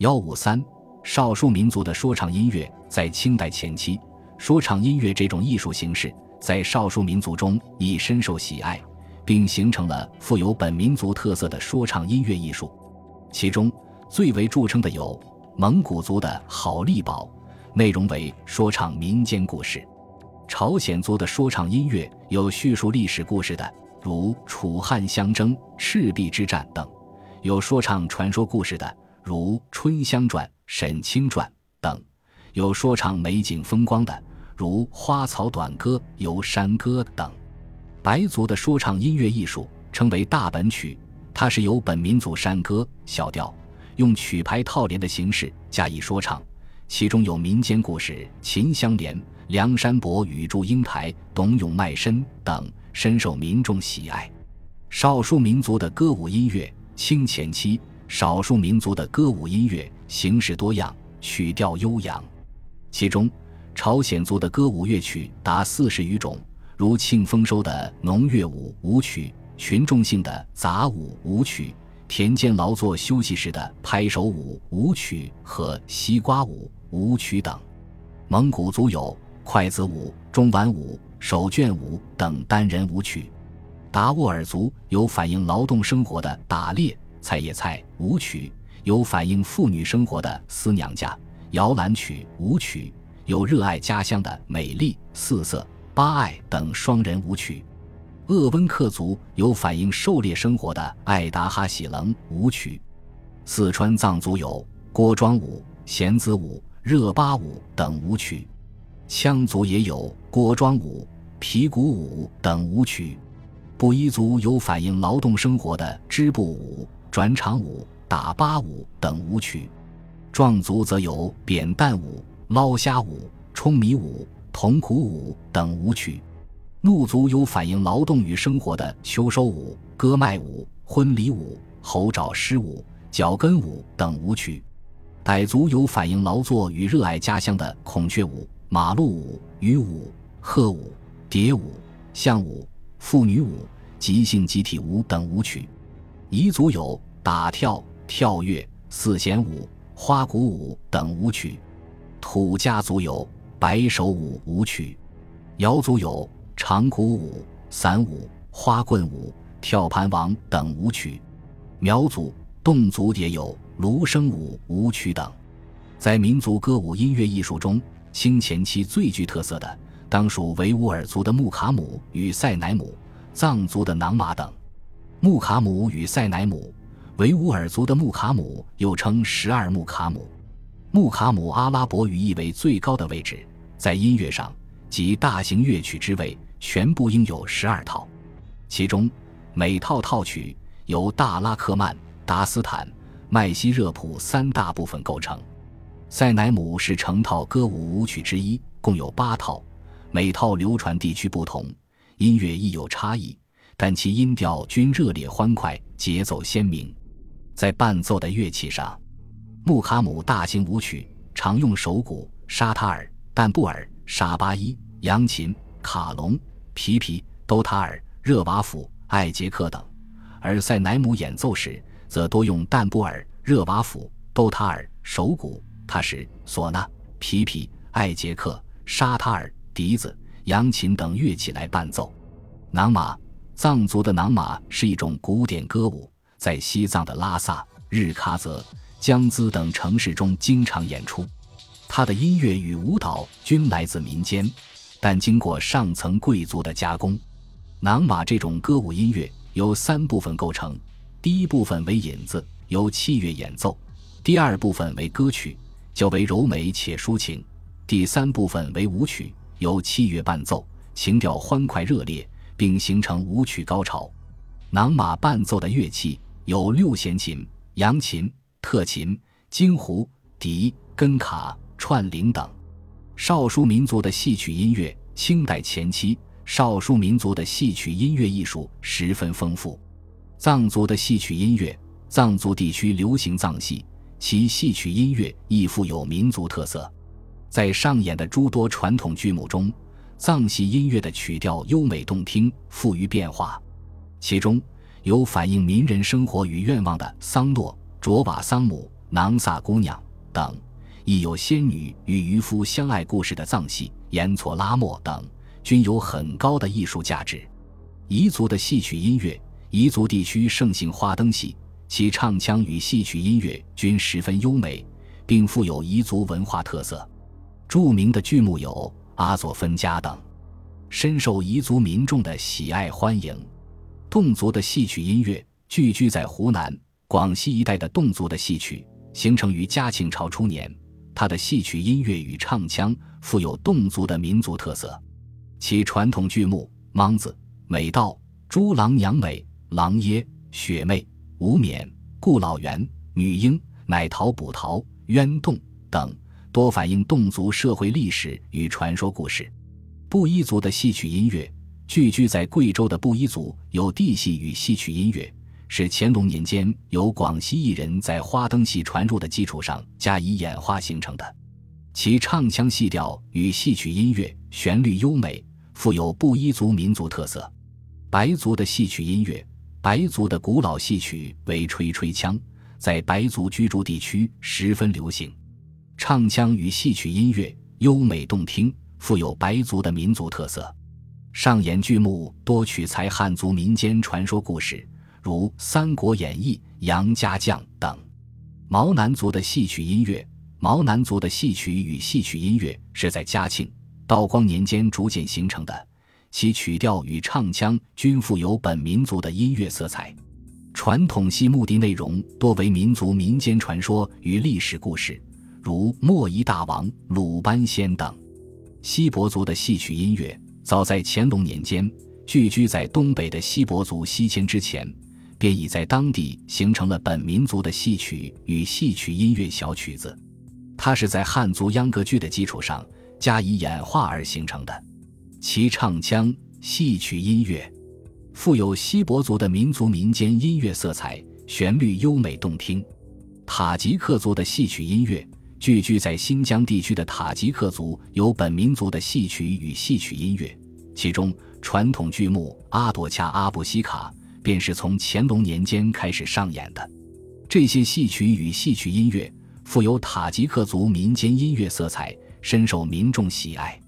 幺五三，少数民族的说唱音乐在清代前期，说唱音乐这种艺术形式在少数民族中已深受喜爱，并形成了富有本民族特色的说唱音乐艺术。其中最为著称的有蒙古族的《好利宝》，内容为说唱民间故事；朝鲜族的说唱音乐有叙述历史故事的，如楚汉相争、赤壁之战等；有说唱传说故事的。如《春香传》《沈清传》等，有说唱美景风光的，如《花草短歌》《游山歌》等。白族的说唱音乐艺术称为大本曲，它是由本民族山歌、小调，用曲牌套连的形式加以说唱，其中有民间故事《秦香莲》《梁山伯与祝英台》《董永卖身》等，深受民众喜爱。少数民族的歌舞音乐，清前期。少数民族的歌舞音乐形式多样，曲调悠扬，其中朝鲜族的歌舞乐曲达四十余种，如庆丰收的农乐舞舞曲、群众性的杂舞舞曲、田间劳作休息时的拍手舞舞曲和西瓜舞舞曲等。蒙古族有筷子舞、中碗舞、手绢舞等单人舞曲。达斡尔族有反映劳动生活的打猎。菜叶菜舞曲有反映妇女生活的思娘家摇篮曲舞曲，有热爱家乡的美丽四色八爱等双人舞曲。鄂温克族有反映狩猎生活的爱达哈喜棱舞曲。四川藏族有锅庄舞、弦子舞、热巴舞等舞曲。羌族也有锅庄舞、皮鼓舞等舞曲。布依族有反映劳动生活的织布舞。转场舞、打八舞等舞曲，壮族则有扁担舞、捞虾舞、舂米舞、铜鼓舞等舞曲；怒族有反映劳动与生活的秋收舞、割麦舞、婚礼舞、猴爪狮舞、脚跟舞等舞曲；傣族有反映劳作与热爱家乡的孔雀舞、马路舞、鱼舞、鹤舞、蝶舞、象舞、妇女舞、即兴集体舞等舞曲。彝族有打跳、跳跃、四弦舞、花鼓舞等舞曲；土家族有白手舞舞曲；瑶族有长鼓舞、伞舞、花棍舞、跳盘王等舞曲；苗族、侗族也有芦笙舞舞曲等。在民族歌舞音乐艺术中，清前期最具特色的，当属维吾尔族的木卡姆与塞乃姆，藏族的囊玛等。木卡姆与塞乃姆，维吾尔族的木卡姆又称十二木卡姆。木卡姆阿拉伯语意为最高的位置，在音乐上即大型乐曲之位，全部应有十二套，其中每套套曲由大拉克曼、达斯坦、麦西热普三大部分构成。塞乃姆是成套歌舞舞曲之一，共有八套，每套流传地区不同，音乐亦有差异。但其音调均热烈欢快，节奏鲜明。在伴奏的乐器上，木卡姆大型舞曲常用手鼓、沙塔尔、旦布尔、沙巴伊、扬琴、卡隆、皮皮、兜塔尔、热瓦甫、艾杰克等；而塞乃姆演奏时，则多用旦布尔、热瓦甫、兜塔尔、手鼓、塔什、唢呐、皮皮、艾杰克、沙塔尔、笛子、扬琴等乐器来伴奏。囊马。藏族的囊马是一种古典歌舞，在西藏的拉萨、日喀则、江孜等城市中经常演出。它的音乐与舞蹈均来自民间，但经过上层贵族的加工。囊马这种歌舞音乐由三部分构成：第一部分为引子，由器乐演奏；第二部分为歌曲，较为柔美且抒情；第三部分为舞曲，由器乐伴奏，情调欢快热烈。并形成舞曲高潮。囊马伴奏的乐器有六弦琴、扬琴、特琴、京胡、笛、根卡、串铃等。少数民族的戏曲音乐，清代前期，少数民族的戏曲音乐艺术十分丰富。藏族的戏曲音乐，藏族地区流行藏戏，其戏曲音乐亦富有民族特色。在上演的诸多传统剧目中，藏戏音乐的曲调优美动听，富于变化，其中有反映民人生活与愿望的桑诺、卓瓦桑姆、囊萨姑娘》等，亦有仙女与渔夫相爱故事的藏戏《延措拉莫》等，均有很高的艺术价值。彝族的戏曲音乐，彝族地区盛行花灯戏，其唱腔与戏曲音乐均十分优美，并富有彝族文化特色。著名的剧目有《阿佐芬家》等，深受彝族民众的喜爱欢迎。侗族的戏曲音乐聚居在湖南、广西一带的侗族的戏曲，形成于嘉庆朝初年。它的戏曲音乐与唱腔富有侗族的民族特色，其传统剧目《莽子》《美道》《猪郎娘美》《郎耶》《雪妹》《无冕》《顾老元》《女婴》《奶桃补桃》《冤洞》等。多反映侗族社会历史与传说故事。布依族的戏曲音乐聚居在贵州的布依族有地戏与戏曲音乐，是乾隆年间由广西艺人在花灯戏传入的基础上加以演化形成的。其唱腔戏调与戏曲音乐旋律优美，富有布依族民族特色。白族的戏曲音乐，白族的古老戏曲为吹吹腔，在白族居住地区十分流行。唱腔与戏曲音乐优美动听，富有白族的民族特色。上演剧目多取材汉族民间传说故事，如《三国演义》《杨家将》等。毛南族的戏曲音乐，毛南族的戏曲与戏曲音乐是在嘉庆、道光年间逐渐形成的，其曲调与唱腔均富有本民族的音乐色彩。传统戏目的内容多为民族民间传说与历史故事。如莫夷大王、鲁班仙等，锡伯族的戏曲音乐，早在乾隆年间，聚居在东北的锡伯族西迁之前，便已在当地形成了本民族的戏曲与戏曲音乐小曲子。它是在汉族秧歌剧的基础上加以演化而形成的。其唱腔、戏曲音乐，富有锡伯族的民族民间音乐色彩，旋律优美动听。塔吉克族的戏曲音乐。聚居在新疆地区的塔吉克族有本民族的戏曲与戏曲音乐，其中传统剧目《阿朵恰阿布西卡》便是从乾隆年间开始上演的。这些戏曲与戏曲音乐富有塔吉克族民间音乐色彩，深受民众喜爱。